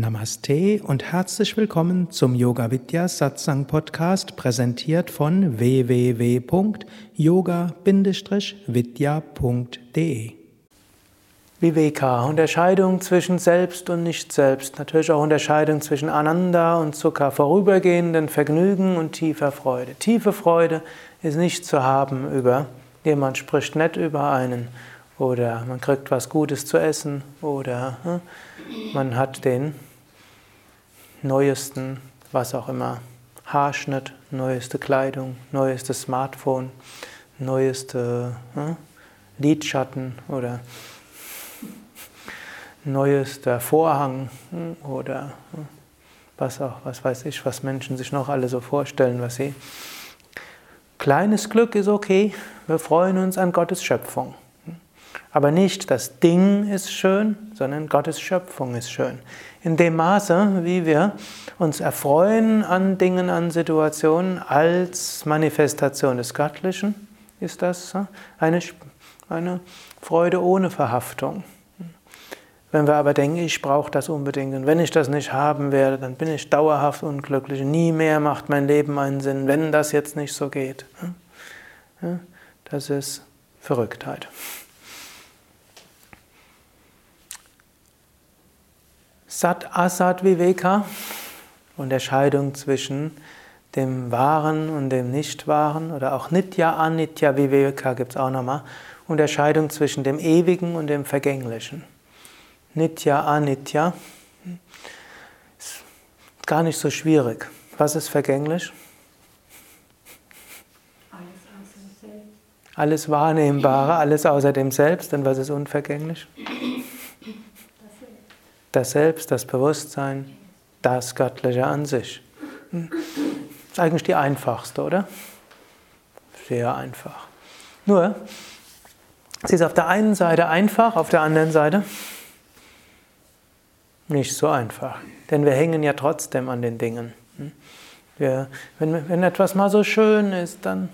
Namaste und herzlich willkommen zum Yoga Vidya Satsang Podcast, präsentiert von www.yoga-vidya.de. Viveka, Unterscheidung zwischen Selbst und Nicht-Selbst, natürlich auch Unterscheidung zwischen Ananda und Sukha, vorübergehenden Vergnügen und tiefer Freude. Tiefe Freude ist nicht zu haben über, jemand spricht nett über einen oder man kriegt was Gutes zu essen oder hm, man hat den neuesten, was auch immer, Haarschnitt, neueste Kleidung, neuestes Smartphone, neueste hm, Lidschatten oder neuester Vorhang hm, oder hm, was auch, was weiß ich, was Menschen sich noch alle so vorstellen, was sie. Kleines Glück ist okay, wir freuen uns an Gottes Schöpfung. Aber nicht das Ding ist schön, sondern Gottes Schöpfung ist schön. In dem Maße, wie wir uns erfreuen an Dingen, an Situationen als Manifestation des Göttlichen, ist das eine, eine Freude ohne Verhaftung. Wenn wir aber denken, ich brauche das unbedingt und wenn ich das nicht haben werde, dann bin ich dauerhaft unglücklich. Nie mehr macht mein Leben einen Sinn, wenn das jetzt nicht so geht. Das ist Verrücktheit. Sat Asat Viveka, Unterscheidung zwischen dem Wahren und dem Nicht-Wahren oder auch Nitya Anitya Viveka gibt es auch nochmal. Unterscheidung zwischen dem Ewigen und dem Vergänglichen. Nitya Anitya ist gar nicht so schwierig. Was ist vergänglich? Alles Wahrnehmbare, alles außer dem Selbst. Und was ist unvergänglich? Das Selbst, das Bewusstsein, das Göttliche an sich. Das ist eigentlich die einfachste, oder? Sehr einfach. Nur, sie ist auf der einen Seite einfach, auf der anderen Seite nicht so einfach. Denn wir hängen ja trotzdem an den Dingen. Wir, wenn, wenn etwas mal so schön ist, dann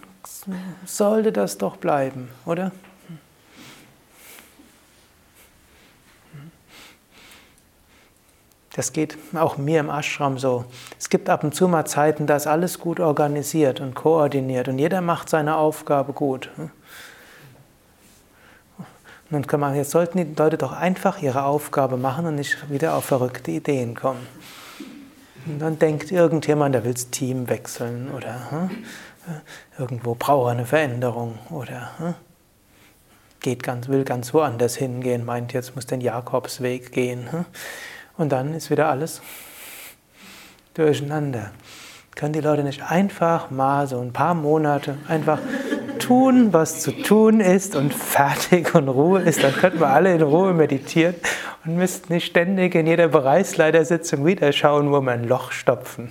sollte das doch bleiben, oder? Das geht auch mir im Ashram so. Es gibt ab und zu mal Zeiten, da ist alles gut organisiert und koordiniert und jeder macht seine Aufgabe gut. Und kann man, jetzt sollten die Leute doch einfach ihre Aufgabe machen und nicht wieder auf verrückte Ideen kommen. Und dann denkt irgendjemand, der will das Team wechseln oder hm, irgendwo braucht er eine Veränderung oder hm, geht ganz, will ganz woanders hingehen, meint jetzt muss den Jakobsweg gehen. Hm. Und dann ist wieder alles durcheinander. Können die Leute nicht einfach mal so ein paar Monate einfach tun, was zu tun ist und fertig und Ruhe ist, dann könnten wir alle in Ruhe meditieren und müssten nicht ständig in jeder Bereichsleitersitzung wieder schauen, wo wir ein Loch stopfen.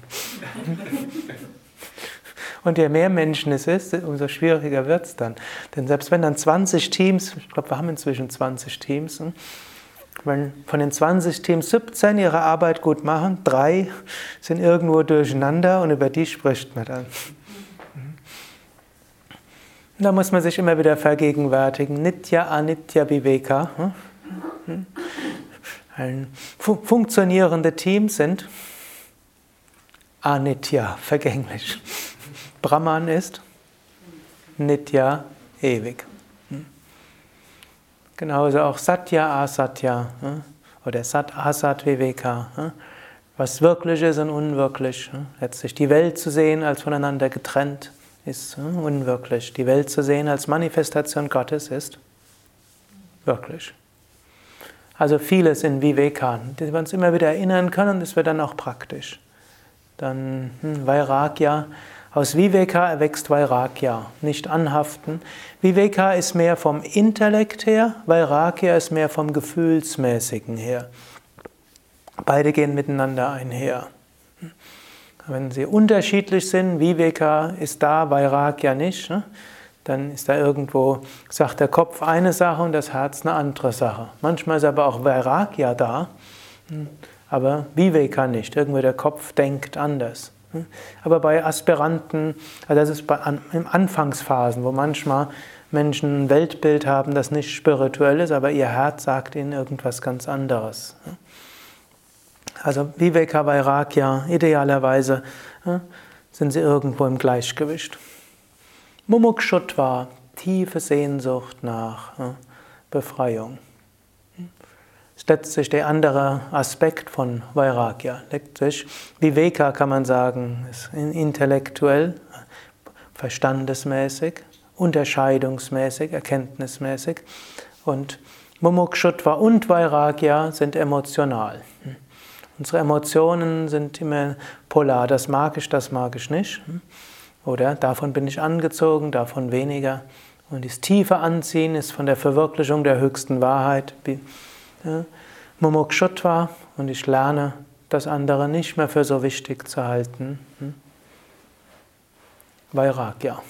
Und je mehr Menschen es ist, umso schwieriger wird es dann. Denn selbst wenn dann 20 Teams, ich glaube, wir haben inzwischen 20 Teams, wenn von den 20 Teams 17 ihre Arbeit gut machen, drei sind irgendwo durcheinander und über die spricht man dann. Da muss man sich immer wieder vergegenwärtigen. Nitya Anitya Viveka. Funktionierende Teams sind Anitya, vergänglich. Brahman ist Nitya, ewig. Genauso auch Satya Asatya oder Sat Asat Viveka. Was wirklich ist und unwirklich. Letztlich die Welt zu sehen als voneinander getrennt ist unwirklich. Die Welt zu sehen als Manifestation Gottes ist wirklich. Also vieles in Viveka, die wir uns immer wieder erinnern können, das wird dann auch praktisch. Dann hm, Vairagya, aus Viveka erwächst Vairagya, nicht anhaften. Viveka ist mehr vom Intellekt her, Vairagya ist mehr vom Gefühlsmäßigen her. Beide gehen miteinander einher. Wenn sie unterschiedlich sind, Viveka ist da, Vairagya nicht, ne? dann ist da irgendwo, sagt der Kopf eine Sache und das Herz eine andere Sache. Manchmal ist aber auch Vairagya da, hm, aber Viveka nicht. Irgendwo der Kopf denkt anders. Aber bei Aspiranten, also das ist bei, an, in Anfangsphasen, wo manchmal Menschen ein Weltbild haben, das nicht spirituell ist, aber ihr Herz sagt ihnen irgendwas ganz anderes. Also Viveka Vairagya, idealerweise sind sie irgendwo im Gleichgewicht. Mumukshutva, tiefe Sehnsucht nach Befreiung. Letztlich der andere Aspekt von Vairagya. Viveka kann man sagen, ist intellektuell, verstandesmäßig, unterscheidungsmäßig, erkenntnismäßig. Und Mumukshutva und Vairagya sind emotional. Unsere Emotionen sind immer polar. Das mag ich, das mag ich nicht. Oder davon bin ich angezogen, davon weniger. Und das tiefe Anziehen ist von der Verwirklichung der höchsten Wahrheit. Ja, Mumukshutva und ich lerne, das andere nicht mehr für so wichtig zu halten. Hm? Vairagya.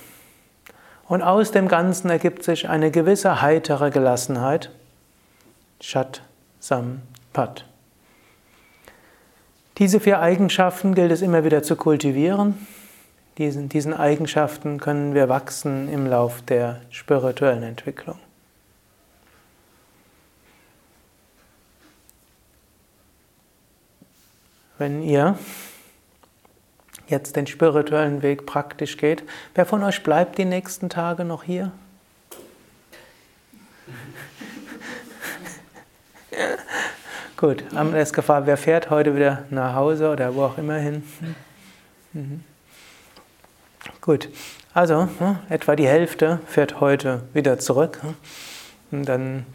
Und aus dem Ganzen ergibt sich eine gewisse heitere Gelassenheit. Shat Sam Pat. Diese vier Eigenschaften gilt es immer wieder zu kultivieren. Diesen, diesen Eigenschaften können wir wachsen im Lauf der spirituellen Entwicklung. Wenn ihr jetzt den spirituellen Weg praktisch geht, wer von euch bleibt die nächsten Tage noch hier? Gut, am Gefahr, wer fährt heute wieder nach Hause oder wo auch immer hin? Mhm. Gut, also ne, etwa die Hälfte fährt heute wieder zurück. Ne? Und dann,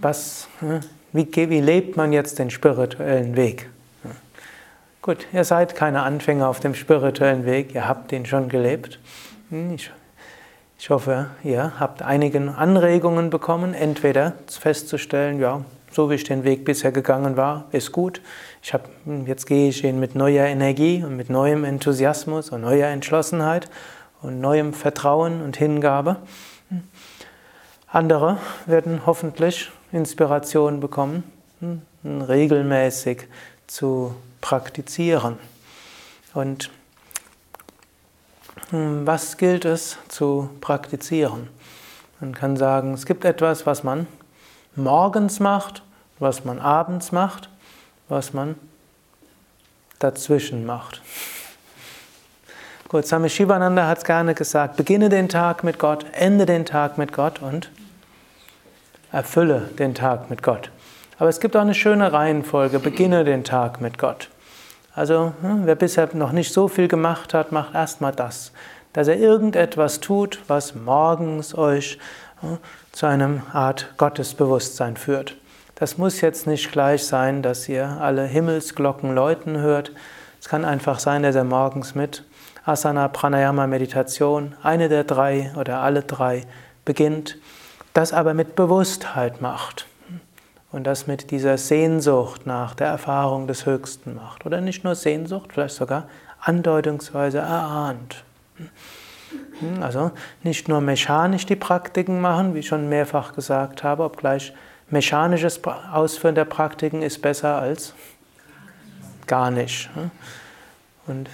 was, ne, wie, wie lebt man jetzt den spirituellen Weg? Gut, ihr seid keine Anfänger auf dem spirituellen Weg, ihr habt den schon gelebt. Hm, ich, ich hoffe, ihr habt einige Anregungen bekommen, entweder festzustellen, ja, so wie ich den Weg bisher gegangen war, ist gut. Ich hab, jetzt gehe ich ihn mit neuer Energie und mit neuem Enthusiasmus und neuer Entschlossenheit und neuem Vertrauen und Hingabe. Andere werden hoffentlich Inspiration bekommen, hm, regelmäßig zu praktizieren. Und hm, was gilt es zu praktizieren? Man kann sagen, es gibt etwas, was man morgens macht, was man abends macht, was man dazwischen macht. Gut, Swami Shivananda hat es gerne gesagt, beginne den Tag mit Gott, ende den Tag mit Gott und erfülle den Tag mit Gott. Aber es gibt auch eine schöne Reihenfolge, beginne den Tag mit Gott. Also hm, wer bisher noch nicht so viel gemacht hat, macht erstmal das, dass er irgendetwas tut, was morgens euch zu einem Art Gottesbewusstsein führt. Das muss jetzt nicht gleich sein, dass ihr alle Himmelsglocken läuten hört. Es kann einfach sein, dass ihr morgens mit Asana, Pranayama, Meditation, eine der drei oder alle drei beginnt, das aber mit Bewusstheit macht und das mit dieser Sehnsucht nach der Erfahrung des Höchsten macht. Oder nicht nur Sehnsucht, vielleicht sogar andeutungsweise erahnt. Hm, also nicht nur mechanisch die Praktiken machen, wie ich schon mehrfach gesagt habe, obgleich mechanisches Ausführen der Praktiken ist besser als gar nicht. Hm. Und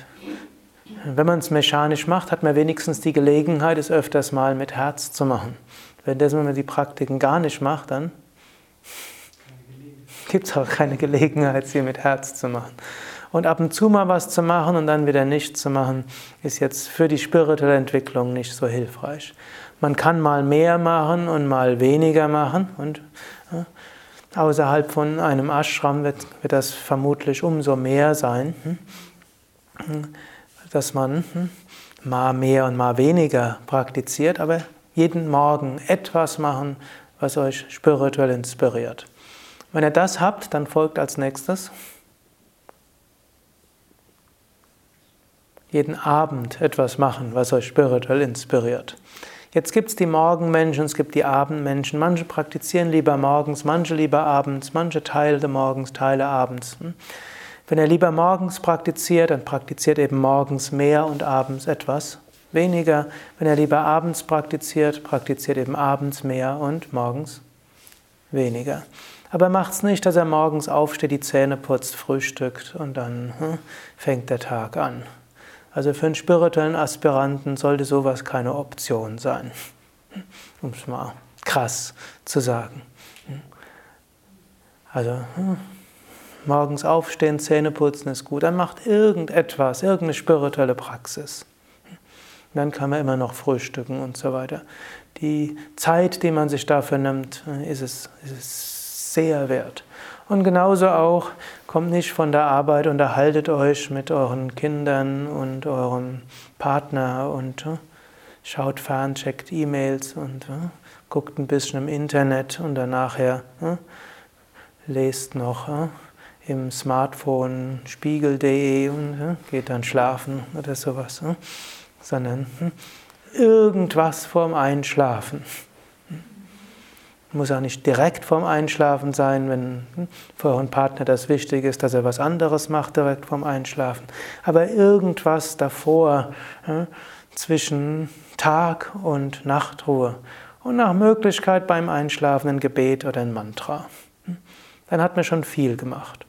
wenn man es mechanisch macht, hat man wenigstens die Gelegenheit, es öfters mal mit Herz zu machen. Wenn man die Praktiken gar nicht macht, dann gibt es auch keine Gelegenheit, sie mit Herz zu machen. Und ab und zu mal was zu machen und dann wieder nichts zu machen, ist jetzt für die spirituelle Entwicklung nicht so hilfreich. Man kann mal mehr machen und mal weniger machen und ja, außerhalb von einem Ashram wird, wird das vermutlich umso mehr sein, hm, dass man hm, mal mehr und mal weniger praktiziert, aber jeden Morgen etwas machen, was euch spirituell inspiriert. Wenn ihr das habt, dann folgt als nächstes jeden Abend etwas machen, was euch spirituell inspiriert. Jetzt gibt es die Morgenmenschen, es gibt die Abendmenschen. Manche praktizieren lieber morgens, manche lieber abends, manche Teile morgens, Teile abends. Hm? Wenn ihr lieber morgens praktiziert, dann praktiziert eben morgens mehr und abends etwas weniger. Wenn ihr lieber abends praktiziert, praktiziert eben abends mehr und morgens weniger. Aber macht es nicht, dass er morgens aufsteht, die Zähne putzt, frühstückt und dann hm, fängt der Tag an. Also für einen spirituellen Aspiranten sollte sowas keine Option sein. Um es mal krass zu sagen. Also hm, morgens aufstehen, Zähne putzen ist gut. Dann macht irgendetwas, irgendeine spirituelle Praxis. Dann kann man immer noch frühstücken und so weiter. Die Zeit, die man sich dafür nimmt, ist es, ist es sehr wert. Und genauso auch, kommt nicht von der Arbeit, unterhaltet euch mit euren Kindern und eurem Partner und uh, schaut fern, checkt E-Mails und uh, guckt ein bisschen im Internet und dann nachher uh, lest noch im Smartphone spiegel.de und geht dann schlafen oder sowas, sondern hm, irgendwas vorm Einschlafen. Muss auch nicht direkt vorm Einschlafen sein, wenn hm, für euren Partner das wichtig ist, dass er was anderes macht direkt vorm Einschlafen. Aber irgendwas davor, zwischen Tag und Nachtruhe. Und nach Möglichkeit beim Einschlafen ein Gebet oder ein Mantra. Hm. Dann hat man schon viel gemacht.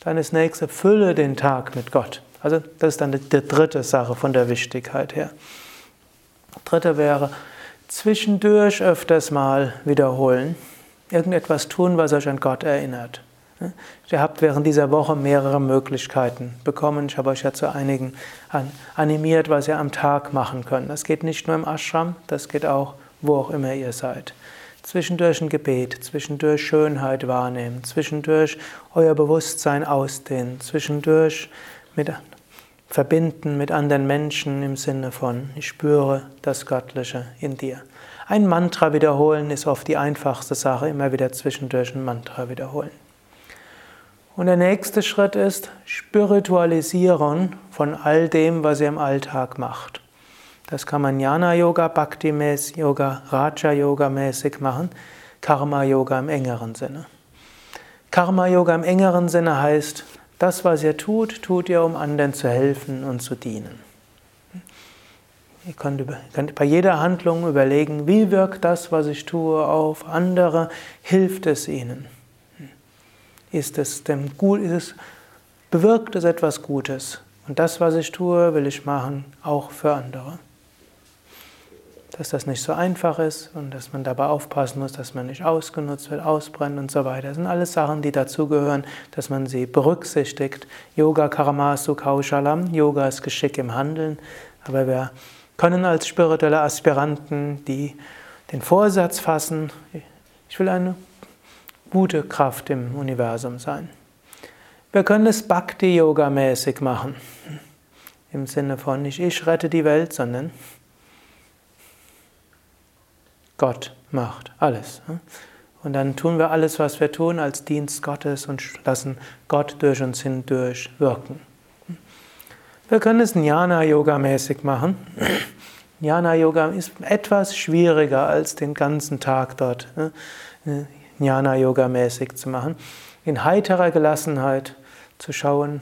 Dann ist nächste, fülle den Tag mit Gott. Also das ist dann die, dritte Sache von der Wichtigkeit her. Dritte wäre, zwischendurch öfters mal wiederholen. Irgendetwas tun, was euch an Gott erinnert. Ihr habt während dieser Woche mehrere Möglichkeiten bekommen. Ich habe euch ja zu einigen animiert, was ihr am Tag machen könnt. Das geht nicht nur im Ashram, das geht auch, wo auch immer ihr seid. Zwischendurch ein Gebet, zwischendurch Schönheit wahrnehmen, zwischendurch euer Bewusstsein ausdehnen, zwischendurch mit verbinden mit anderen Menschen im Sinne von ich spüre das Göttliche in dir. Ein Mantra wiederholen ist oft die einfachste Sache, immer wieder zwischendurch ein Mantra wiederholen. Und der nächste Schritt ist Spiritualisieren von all dem, was ihr im Alltag macht. Das kann man Jnana Yoga, Bhakti Yoga, Raja Yoga mäßig machen, Karma Yoga im engeren Sinne. Karma Yoga im engeren Sinne heißt, das, was ihr tut, tut ihr, um anderen zu helfen und zu dienen. Ihr könnt, könnt bei jeder Handlung überlegen, wie wirkt das, was ich tue, auf andere? Hilft es ihnen? Ist es dem gut, ist es, bewirkt es etwas Gutes? Und das, was ich tue, will ich machen, auch für andere dass das nicht so einfach ist und dass man dabei aufpassen muss, dass man nicht ausgenutzt wird, ausbrennt und so weiter. Das sind alles Sachen, die dazugehören, dass man sie berücksichtigt. Yoga Karamasu Kaushalam, Yoga ist Geschick im Handeln, aber wir können als spirituelle Aspiranten die, den Vorsatz fassen, ich will eine gute Kraft im Universum sein. Wir können es Bhakti-Yoga-mäßig machen. Im Sinne von nicht ich rette die Welt, sondern Gott macht alles. Und dann tun wir alles, was wir tun, als Dienst Gottes und lassen Gott durch uns hindurch wirken. Wir können es Jnana-Yoga-mäßig machen. Jnana-Yoga ist etwas schwieriger als den ganzen Tag dort Jnana-Yoga-mäßig zu machen. In heiterer Gelassenheit zu schauen,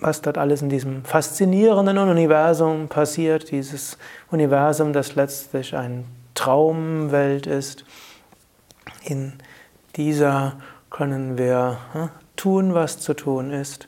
was dort alles in diesem faszinierenden Universum passiert. Dieses Universum, das letztlich ein Traumwelt ist. In dieser können wir hm, tun, was zu tun ist.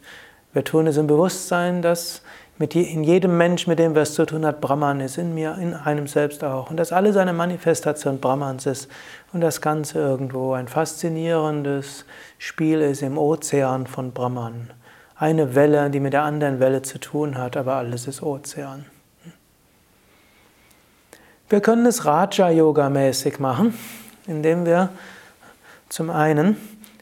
Wir tun es im Bewusstsein, dass mit in jedem Mensch, mit dem wir es zu tun hat, Brahman ist, in mir, in einem selbst auch. Und dass alles eine Manifestation Brahmans ist und das Ganze irgendwo ein faszinierendes Spiel ist im Ozean von Brahman. Eine Welle, die mit der anderen Welle zu tun hat, aber alles ist Ozean. Wir können es Raja-Yoga-mäßig machen, indem wir zum einen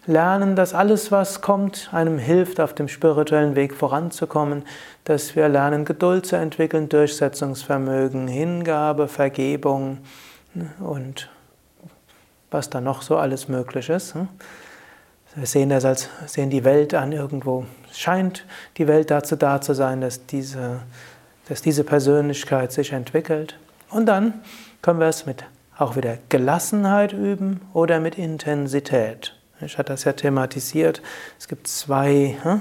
lernen, dass alles, was kommt, einem hilft, auf dem spirituellen Weg voranzukommen, dass wir lernen, Geduld zu entwickeln, Durchsetzungsvermögen, Hingabe, Vergebung und was da noch so alles möglich ist. Wir sehen das als, sehen die Welt an irgendwo. Es scheint die Welt dazu da zu sein, dass diese, dass diese Persönlichkeit sich entwickelt. Und dann können wir es mit auch wieder Gelassenheit üben oder mit Intensität. Ich hatte das ja thematisiert. Es gibt zwei hm,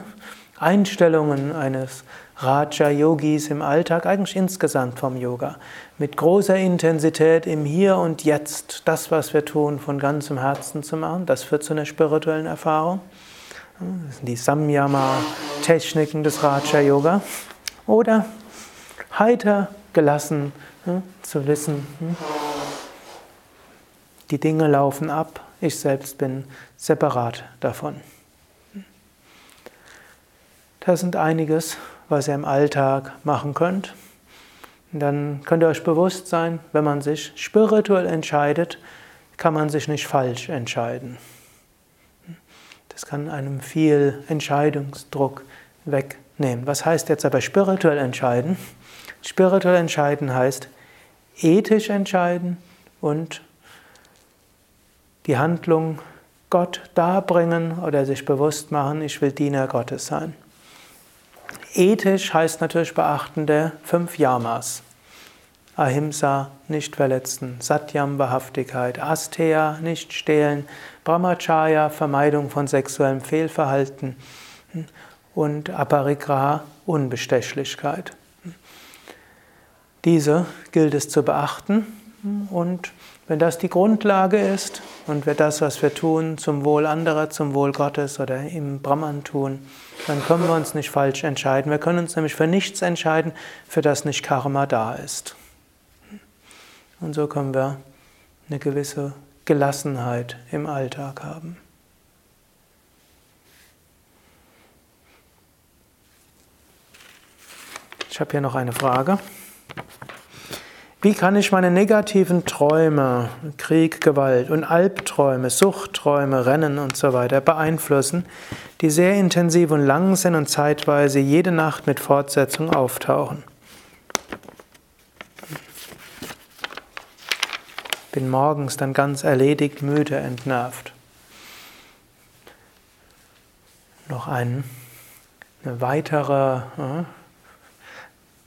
Einstellungen eines Raja-Yogis im Alltag, eigentlich insgesamt vom Yoga. Mit großer Intensität im Hier und Jetzt das, was wir tun, von ganzem Herzen zu machen. Das führt zu einer spirituellen Erfahrung. Das sind die Samyama-Techniken des Raja-Yoga. Oder heiter, gelassen, hm? Zu wissen, hm? die Dinge laufen ab, ich selbst bin separat davon. Das sind einiges, was ihr im Alltag machen könnt. Und dann könnt ihr euch bewusst sein, wenn man sich spirituell entscheidet, kann man sich nicht falsch entscheiden. Das kann einem viel Entscheidungsdruck wegnehmen. Was heißt jetzt aber spirituell entscheiden? Spirituell entscheiden heißt ethisch entscheiden und die Handlung Gott darbringen oder sich bewusst machen, ich will Diener Gottes sein. Ethisch heißt natürlich beachten der fünf Yamas. Ahimsa, nicht verletzen, Satyam, Wahrhaftigkeit, Asteya, nicht stehlen, Brahmacharya, Vermeidung von sexuellem Fehlverhalten und Aparigraha, Unbestechlichkeit. Diese gilt es zu beachten und wenn das die Grundlage ist und wir das, was wir tun, zum Wohl anderer, zum Wohl Gottes oder im Brahman tun, dann können wir uns nicht falsch entscheiden. Wir können uns nämlich für nichts entscheiden, für das nicht Karma da ist. Und so können wir eine gewisse Gelassenheit im Alltag haben. Ich habe hier noch eine Frage. Wie kann ich meine negativen Träume, Krieg, Gewalt und Albträume, Suchtträume, Rennen und so weiter beeinflussen, die sehr intensiv und lang sind und zeitweise jede Nacht mit Fortsetzung auftauchen? Bin morgens dann ganz erledigt, müde, entnervt. Noch ein, eine weitere äh,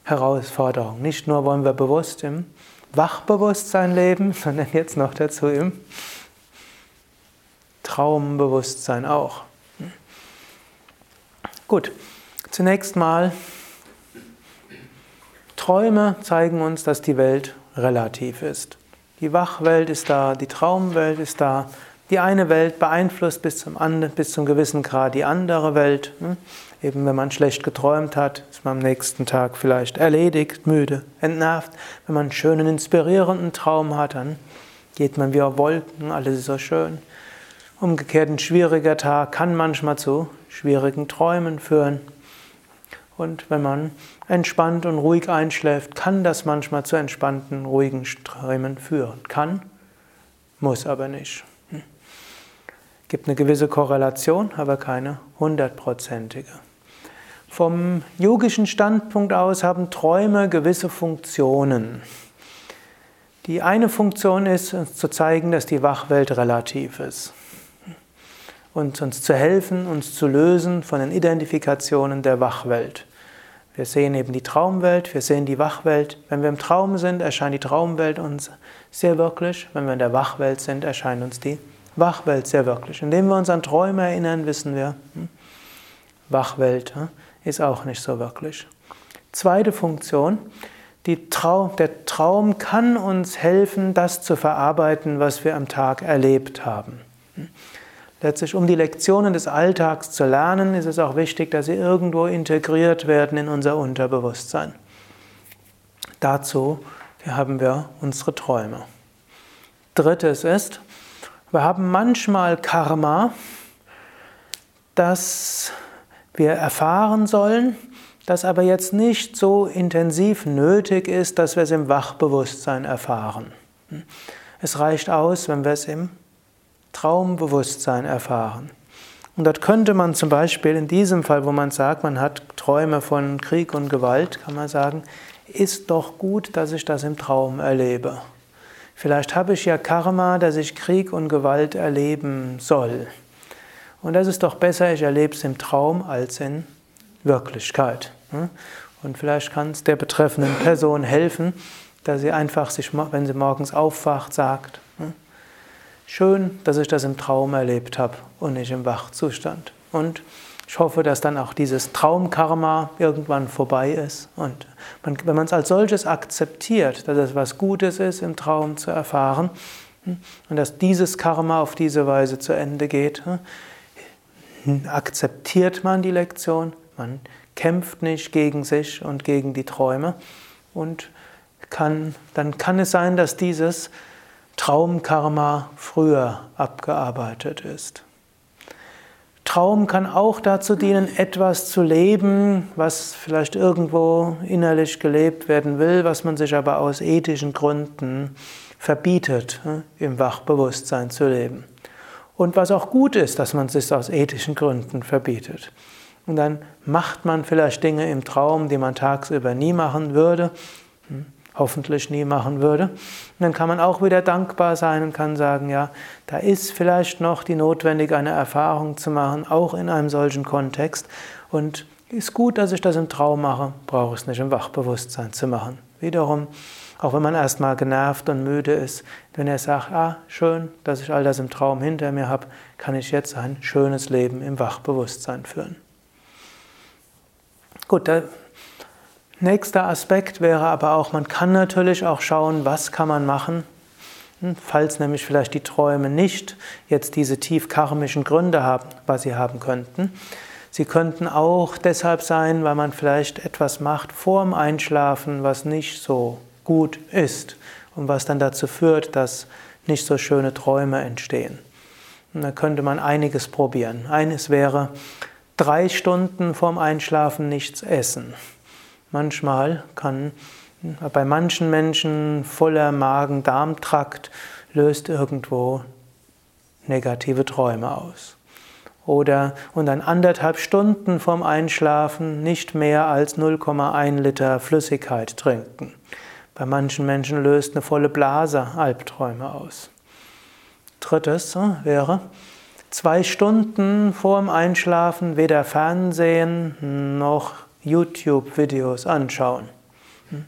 Herausforderung. Nicht nur wollen wir bewusst im Wachbewusstsein leben, sondern jetzt noch dazu im Traumbewusstsein auch. Gut, zunächst mal, Träume zeigen uns, dass die Welt relativ ist. Die Wachwelt ist da, die Traumwelt ist da. Die eine Welt beeinflusst bis zum, bis zum gewissen Grad die andere Welt. Eben wenn man schlecht geträumt hat, ist man am nächsten Tag vielleicht erledigt, müde, entnervt. Wenn man einen schönen, inspirierenden Traum hat, dann geht man wie auf Wolken, alles ist so schön. Umgekehrt ein schwieriger Tag kann manchmal zu schwierigen Träumen führen. Und wenn man entspannt und ruhig einschläft, kann das manchmal zu entspannten, ruhigen Träumen führen. Kann, muss aber nicht. Hm. Gibt eine gewisse Korrelation, aber keine hundertprozentige. Vom yogischen Standpunkt aus haben Träume gewisse Funktionen. Die eine Funktion ist, uns zu zeigen, dass die Wachwelt relativ ist. Und uns zu helfen, uns zu lösen von den Identifikationen der Wachwelt. Wir sehen eben die Traumwelt, wir sehen die Wachwelt. Wenn wir im Traum sind, erscheint die Traumwelt uns sehr wirklich. Wenn wir in der Wachwelt sind, erscheint uns die Wachwelt sehr wirklich. Indem wir uns an Träume erinnern, wissen wir, hm, Wachwelt. Ist auch nicht so wirklich. Zweite Funktion, Traum, der Traum kann uns helfen, das zu verarbeiten, was wir am Tag erlebt haben. Letztlich, um die Lektionen des Alltags zu lernen, ist es auch wichtig, dass sie irgendwo integriert werden in unser Unterbewusstsein. Dazu haben wir unsere Träume. Drittes ist, wir haben manchmal Karma, das wir erfahren sollen, das aber jetzt nicht so intensiv nötig ist, dass wir es im Wachbewusstsein erfahren. Es reicht aus, wenn wir es im Traumbewusstsein erfahren. Und dort könnte man zum Beispiel in diesem Fall, wo man sagt, man hat Träume von Krieg und Gewalt, kann man sagen, ist doch gut, dass ich das im Traum erlebe. Vielleicht habe ich ja Karma, dass ich Krieg und Gewalt erleben soll. Und das ist doch besser, ich erlebe es im Traum als in Wirklichkeit. Hm? Und vielleicht kann es der betreffenden Person helfen, dass sie einfach sich, wenn sie morgens aufwacht, sagt, hm? schön, dass ich das im Traum erlebt habe und nicht im Wachzustand. Und ich hoffe, dass dann auch dieses Traumkarma irgendwann vorbei ist. Und man, wenn man es als solches akzeptiert, dass es was Gutes ist, im Traum zu erfahren, hm? und dass dieses Karma auf diese Weise zu Ende geht, akzeptiert man die Lektion, man kämpft nicht gegen sich und gegen die Träume und kann, dann kann es sein, dass dieses Traumkarma früher abgearbeitet ist. Traum kann auch dazu dienen, etwas zu leben, was vielleicht irgendwo innerlich gelebt werden will, was man sich aber aus ethischen Gründen verbietet, im Wachbewusstsein zu leben. Und was auch gut ist, dass man es sich aus ethischen Gründen verbietet. Und dann macht man vielleicht Dinge im Traum, die man tagsüber nie machen würde, hm, hoffentlich nie machen würde. Und dann kann man auch wieder dankbar sein und kann sagen, ja, da ist vielleicht noch die notwendige eine Erfahrung zu machen, auch in einem solchen Kontext. Und ist gut, dass ich das im Traum mache, brauche ich es nicht im Wachbewusstsein zu machen. Wiederum, auch wenn man erstmal genervt und müde ist, wenn er sagt, ah, schön, dass ich all das im Traum hinter mir habe, kann ich jetzt ein schönes Leben im Wachbewusstsein führen. Gut, der nächste Aspekt wäre aber auch, man kann natürlich auch schauen, was kann man machen, hm, falls nämlich vielleicht die Träume nicht jetzt diese tief karmischen Gründe haben, was sie haben könnten. Sie könnten auch deshalb sein, weil man vielleicht etwas macht vor dem Einschlafen, was nicht so gut ist und was dann dazu führt, dass nicht so schöne Träume entstehen. Und da könnte man einiges probieren. Eines wäre, drei Stunden vorm Einschlafen nichts essen. Manchmal kann bei manchen Menschen voller Magen-Darm-Trakt löst irgendwo negative Träume aus. Oder und dann anderthalb Stunden vorm Einschlafen nicht mehr als 0,1 Liter Flüssigkeit trinken. Bei manchen Menschen löst eine volle Blase Albträume aus. Drittes äh, wäre, zwei Stunden vorm Einschlafen weder Fernsehen noch YouTube-Videos anschauen hm?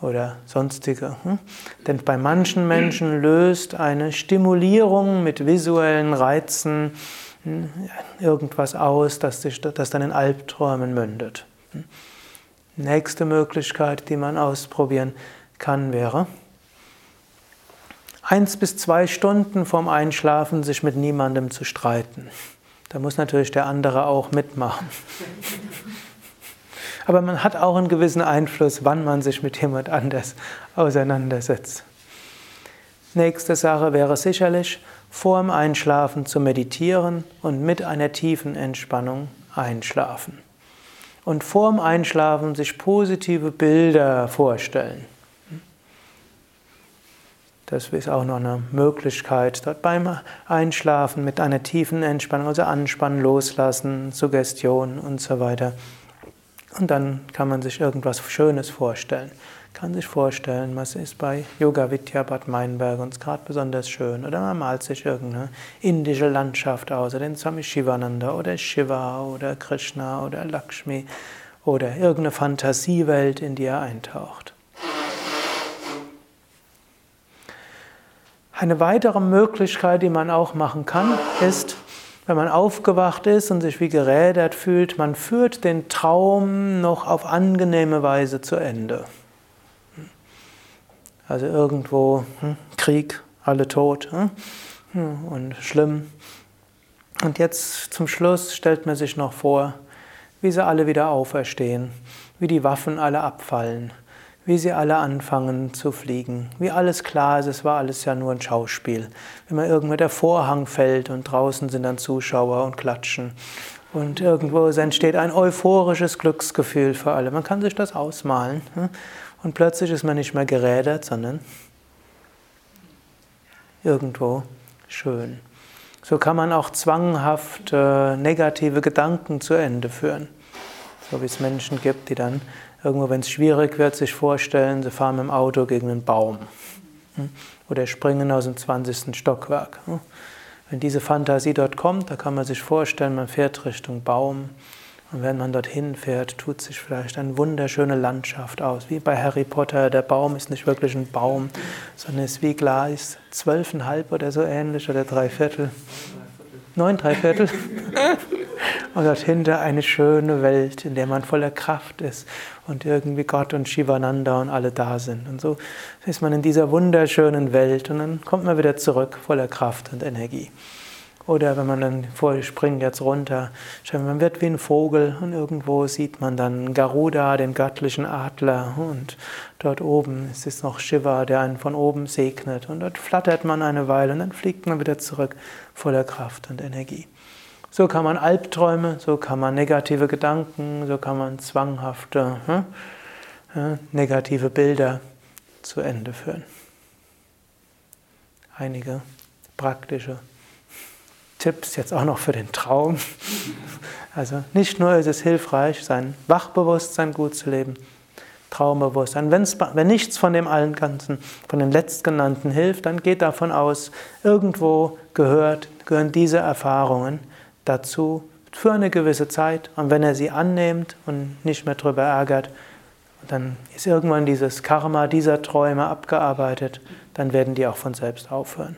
oder sonstige. Hm? Denn bei manchen Menschen löst eine Stimulierung mit visuellen Reizen hm, irgendwas aus, das, das dann in Albträumen mündet. Nächste Möglichkeit, die man ausprobieren kann, wäre, eins bis zwei Stunden vorm Einschlafen sich mit niemandem zu streiten. Da muss natürlich der andere auch mitmachen. Aber man hat auch einen gewissen Einfluss, wann man sich mit jemand anders auseinandersetzt. Nächste Sache wäre sicherlich, vor dem Einschlafen zu meditieren und mit einer tiefen Entspannung einschlafen. Und vor dem Einschlafen sich positive Bilder vorstellen. Das ist auch noch eine Möglichkeit, dort beim Einschlafen mit einer tiefen Entspannung, also Anspannen, Loslassen, Suggestion und so weiter. Und dann kann man sich irgendwas Schönes vorstellen. Kann sich vorstellen, was ist bei Yoga Vidya Bad Meinberg uns gerade besonders schön. Oder man malt sich irgendeine indische Landschaft aus, oder den Swami Shivananda oder Shiva oder Krishna oder Lakshmi oder irgendeine Fantasiewelt, in die er eintaucht. Eine weitere Möglichkeit, die man auch machen kann, ist, wenn man aufgewacht ist und sich wie gerädert fühlt, man führt den Traum noch auf angenehme Weise zu Ende. Also irgendwo hm, Krieg, alle tot hm, hm, und schlimm. Und jetzt zum Schluss stellt man sich noch vor, wie sie alle wieder auferstehen, wie die Waffen alle abfallen, wie sie alle anfangen zu fliegen, wie alles klar ist, es war alles ja nur ein Schauspiel. Wenn man irgendwo der Vorhang fällt und draußen sind dann Zuschauer und klatschen und irgendwo entsteht ein euphorisches Glücksgefühl für alle. Man kann sich das ausmalen hm? Und plötzlich ist man nicht mehr gerädert, sondern irgendwo schön. So kann man auch zwanghaft äh, negative Gedanken zu Ende führen. So wie es Menschen gibt, die dann irgendwo, wenn es schwierig wird, sich vorstellen, sie fahren mit dem Auto gegen einen Baum hm? oder springen aus dem 20. Stockwerk. Hm? Wenn diese Fantasie dort kommt, da kann man sich vorstellen, man fährt Richtung Baum und wenn man dorthin fährt, tut sich vielleicht eine wunderschöne Landschaft aus. Wie bei Harry Potter, der Baum ist nicht wirklich ein Baum, sondern ist wie Gleis, zwölfeinhalb oder so ähnlich oder drei Viertel. Neun, drei Viertel. und dort hinter eine schöne Welt, in der man voller Kraft ist und irgendwie Gott und Shivananda und alle da sind. Und so ist man in dieser wunderschönen Welt und dann kommt man wieder zurück voller Kraft und Energie. Oder wenn man dann vor, ich springe jetzt runter, man wird wie ein Vogel und irgendwo sieht man dann Garuda, den göttlichen Adler und dort oben ist es noch Shiva, der einen von oben segnet und dort flattert man eine Weile und dann fliegt man wieder zurück voller Kraft und Energie. So kann man Albträume, so kann man negative Gedanken, so kann man zwanghafte äh, negative Bilder zu Ende führen. Einige praktische Tipps jetzt auch noch für den Traum. Also nicht nur ist es hilfreich, sein Wachbewusstsein gut zu leben, Traumbewusstsein. Wenn's, wenn nichts von dem allen Ganzen, von den letztgenannten hilft, dann geht davon aus, irgendwo gehört, gehören diese Erfahrungen dazu für eine gewisse Zeit. Und wenn er sie annimmt und nicht mehr darüber ärgert, dann ist irgendwann dieses Karma dieser Träume abgearbeitet, dann werden die auch von selbst aufhören.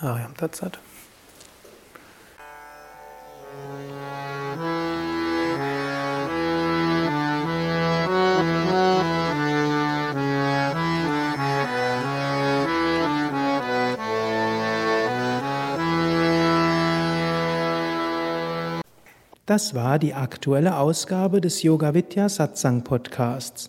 Ariam Tatsat. Das war die aktuelle Ausgabe des Yoga Vidya Satsang Podcasts.